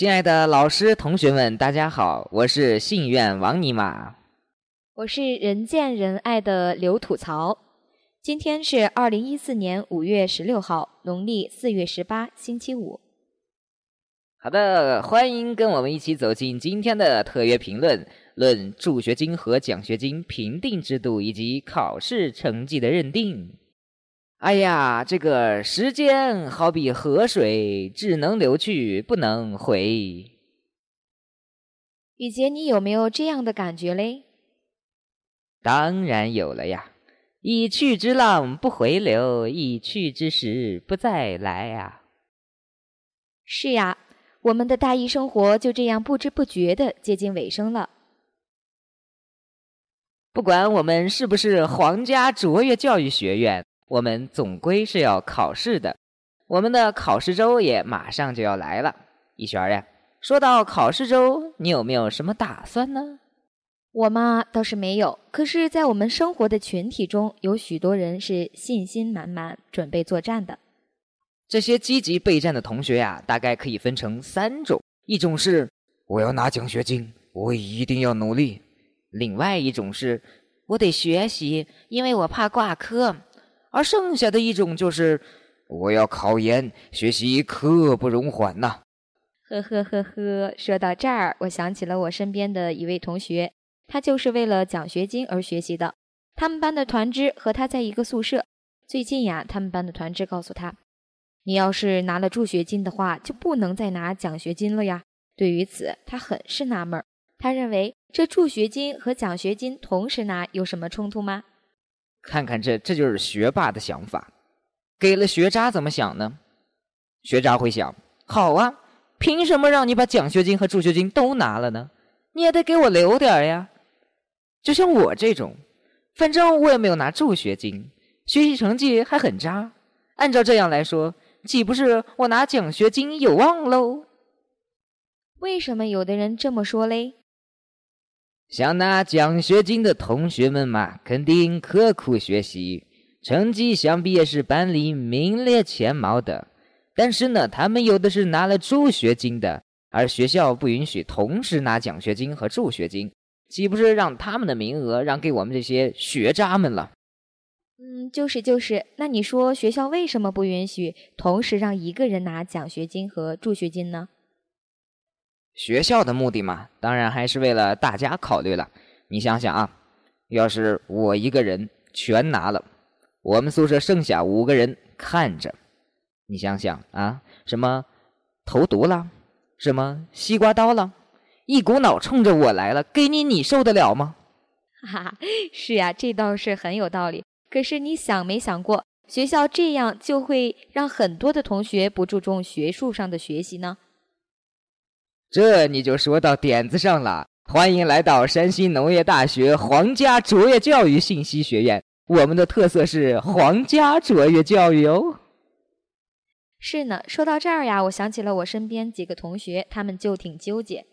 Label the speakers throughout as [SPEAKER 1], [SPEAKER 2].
[SPEAKER 1] 亲爱的老师、同学们，大家好，我是信愿王尼玛，
[SPEAKER 2] 我是人见人爱的刘吐槽。今天是二零一四年五月十六号，农历四月十八，星期五。
[SPEAKER 1] 好的，欢迎跟我们一起走进今天的特约评论，论助学金和奖学金评定制度以及考试成绩的认定。哎呀，这个时间好比河水，只能流去，不能回。
[SPEAKER 2] 雨杰，你有没有这样的感觉嘞？
[SPEAKER 1] 当然有了呀！一去之浪不回流，一去之时不再来呀。
[SPEAKER 2] 是呀。我们的大一生活就这样不知不觉的接近尾声了。
[SPEAKER 1] 不管我们是不是皇家卓越教育学院，我们总归是要考试的。我们的考试周也马上就要来了。一璇儿呀，说到考试周，你有没有什么打算呢？
[SPEAKER 2] 我嘛倒是没有，可是，在我们生活的群体中，有许多人是信心满满，准备作战的。
[SPEAKER 1] 这些积极备战的同学呀，大概可以分成三种：一种是我要拿奖学金，我一定要努力；另外一种是我得学习，因为我怕挂科；而剩下的一种就是我要考研，学习刻不容缓呐。
[SPEAKER 2] 呵呵呵呵，说到这儿，我想起了我身边的一位同学，他就是为了奖学金而学习的。他们班的团支和他在一个宿舍。最近呀，他们班的团支告诉他。你要是拿了助学金的话，就不能再拿奖学金了呀。对于此，他很是纳闷儿。他认为这助学金和奖学金同时拿有什么冲突吗？
[SPEAKER 1] 看看这，这就是学霸的想法。给了学渣怎么想呢？学渣会想：好啊，凭什么让你把奖学金和助学金都拿了呢？你也得给我留点呀。就像我这种，反正我也没有拿助学金，学习成绩还很渣。按照这样来说。岂不是我拿奖学金有望喽？
[SPEAKER 2] 为什么有的人这么说嘞？
[SPEAKER 1] 想拿奖学金的同学们嘛，肯定刻苦学习，成绩想必也是班里名列前茅的。但是呢，他们有的是拿了助学金的，而学校不允许同时拿奖学金和助学金，岂不是让他们的名额让给我们这些学渣们了？
[SPEAKER 2] 嗯，就是就是，那你说学校为什么不允许同时让一个人拿奖学金和助学金呢？
[SPEAKER 1] 学校的目的嘛，当然还是为了大家考虑了。你想想啊，要是我一个人全拿了，我们宿舍剩下五个人看着，你想想啊，什么投毒了，什么西瓜刀了，一股脑冲着我来了，给你你受得了吗？
[SPEAKER 2] 哈哈，是呀，这倒是很有道理。可是你想没想过，学校这样就会让很多的同学不注重学术上的学习呢？
[SPEAKER 1] 这你就说到点子上了。欢迎来到山西农业大学皇家卓越教育信息学院，我们的特色是皇家卓越教育哦。
[SPEAKER 2] 是呢，说到这儿呀，我想起了我身边几个同学，他们就挺纠结。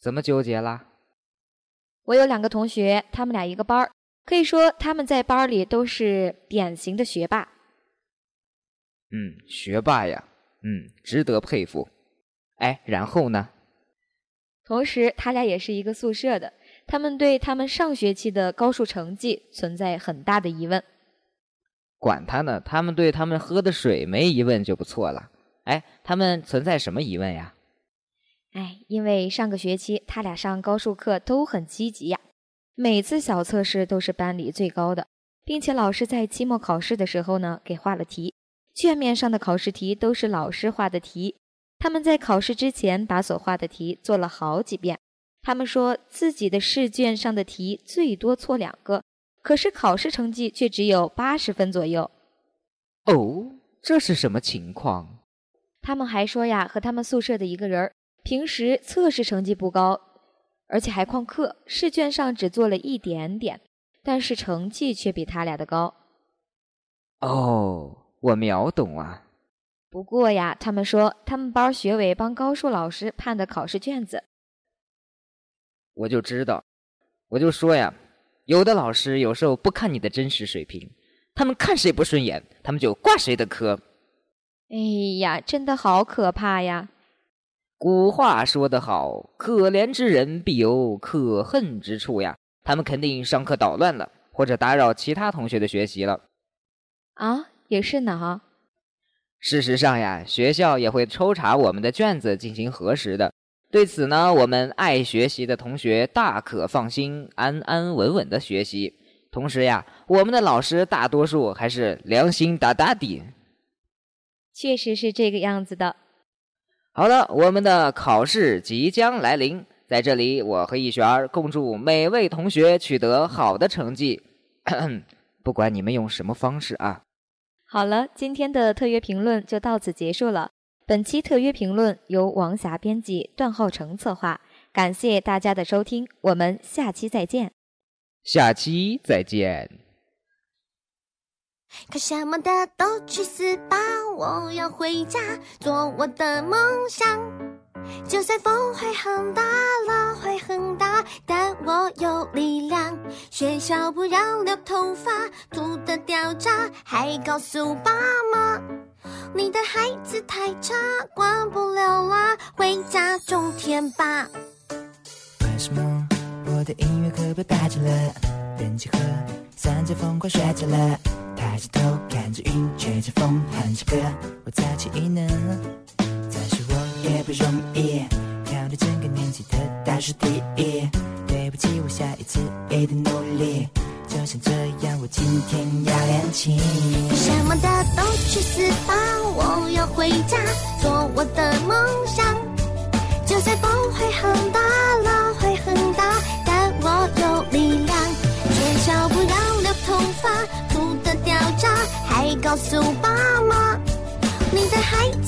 [SPEAKER 1] 怎么纠结啦？
[SPEAKER 2] 我有两个同学，他们俩一个班儿。可以说他们在班里都是典型的学霸。
[SPEAKER 1] 嗯，学霸呀，嗯，值得佩服。哎，然后呢？
[SPEAKER 2] 同时，他俩也是一个宿舍的，他们对他们上学期的高数成绩存在很大的疑问。
[SPEAKER 1] 管他呢，他们对他们喝的水没疑问就不错了。哎，他们存在什么疑问呀？
[SPEAKER 2] 哎，因为上个学期他俩上高数课都很积极呀。每次小测试都是班里最高的，并且老师在期末考试的时候呢，给画了题。卷面上的考试题都是老师画的题，他们在考试之前把所画的题做了好几遍。他们说自己的试卷上的题最多错两个，可是考试成绩却只有八十分左右。
[SPEAKER 1] 哦，这是什么情况？
[SPEAKER 2] 他们还说呀，和他们宿舍的一个人平时测试成绩不高。而且还旷课，试卷上只做了一点点，但是成绩却比他俩的高。
[SPEAKER 1] 哦，我秒懂啊。
[SPEAKER 2] 不过呀，他们说他们班学委帮高数老师判的考试卷子。
[SPEAKER 1] 我就知道，我就说呀，有的老师有时候不看你的真实水平，他们看谁不顺眼，他们就挂谁的科。
[SPEAKER 2] 哎呀，真的好可怕呀！
[SPEAKER 1] 古话说得好，可怜之人必有可恨之处呀。他们肯定上课捣乱了，或者打扰其他同学的学习了。
[SPEAKER 2] 啊，也是呢。
[SPEAKER 1] 事实上呀，学校也会抽查我们的卷子进行核实的。对此呢，我们爱学习的同学大可放心，安安稳稳的学习。同时呀，我们的老师大多数还是良心大大的。
[SPEAKER 2] 确实是这个样子的。
[SPEAKER 1] 好了，我们的考试即将来临，在这里，我和易璇儿共祝每位同学取得好的成绩。不管你们用什么方式啊。
[SPEAKER 2] 好了，今天的特约评论就到此结束了。本期特约评论由王霞编辑，段浩成策划。感谢大家的收听，我们下期再见。
[SPEAKER 1] 下期再见。
[SPEAKER 3] 看什么的都去死吧！我要回家做我的梦想。就算风会很大，浪会很大，但我有力量。学校不让留头发，秃的掉渣，还告诉爸妈。你的孩子太差，管不了啦，回家种田吧。
[SPEAKER 4] 为什么我的音乐课被霸占了？人气和三角疯狂睡着了，抬起头看着云，吹着风哼着歌，我再起异能。也不容易，考了整个年级的倒数第一。对不起，我下一次一定努力。就像这样，我今天要练琴。
[SPEAKER 3] 什么的都去死吧！我要回家做我的梦想。就算风会很大，浪会很大，但我有力量。学校不让留头发，秃的掉渣，还告诉爸，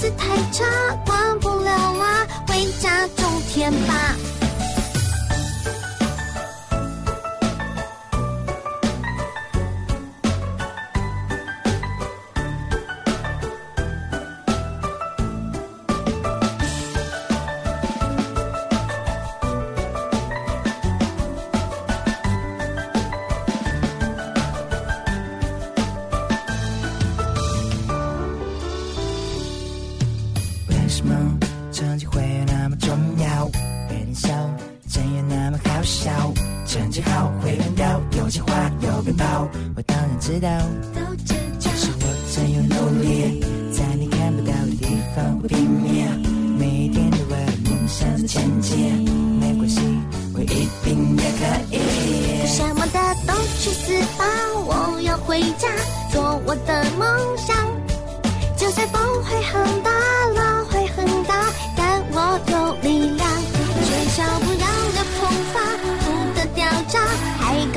[SPEAKER 3] 子太差，管不了啦，回家种田吧。
[SPEAKER 4] 成绩好会很屌，有钱花有鞭炮，我当然知道。
[SPEAKER 3] 都知道
[SPEAKER 4] 可是我真有努力，在你看不到的地方会拼命，每一天都为了梦想在前进。没关系，我一定也可以。
[SPEAKER 3] 什么的都去死吧！我要回家做我的梦想。就算风会很大，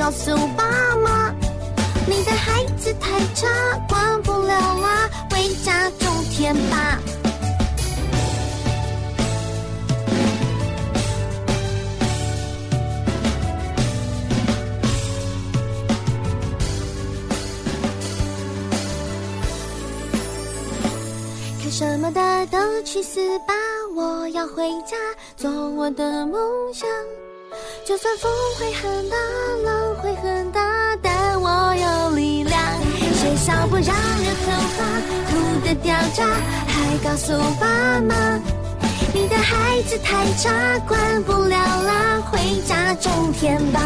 [SPEAKER 3] 告诉爸妈，你的孩子太差，管不了啦，回家种田吧。看什么的都去死吧！我要回家做我的梦想。就算风会很大，浪会很大，但我有力量。学校不让留头发，土的掉渣，还告诉爸妈，你的孩子太差，管不了啦，回家种田吧。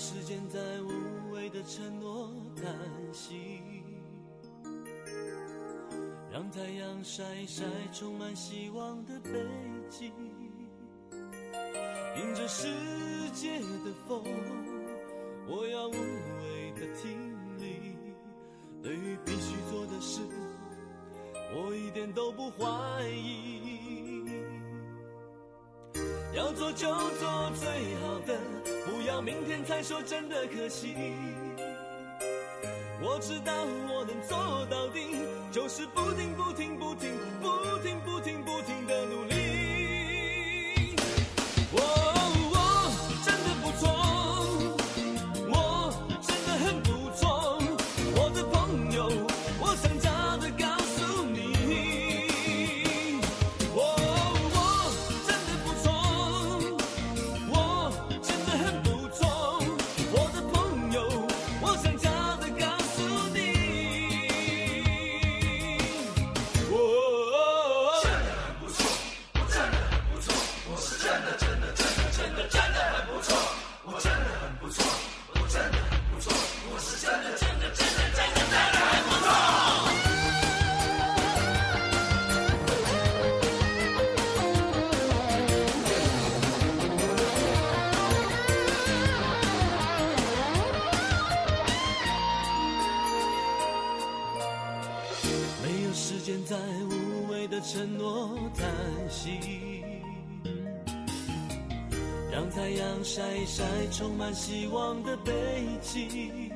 [SPEAKER 5] 时间在无谓的承诺叹息，让太阳晒一晒充满希望的背脊。迎着世界的风，我要无畏的挺立。对于必须做的事，我一点都不怀疑。要做就做最好的，要明天才说真的可惜。我知道我能做到的，就是不停不停不停不停不停不停的努力。在无谓的承诺叹息，让太阳晒一晒充满希望的背脊，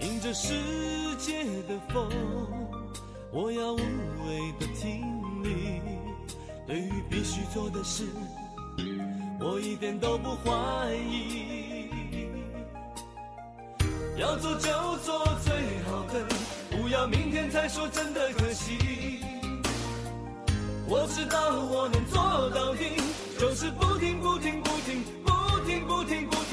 [SPEAKER 5] 迎着世界的风，我要无畏的挺立。对于必须做的事，我一点都不怀疑。要做就做，要明天才说真的可惜。我知道我能做到的，就是不停不停不停不停不停不停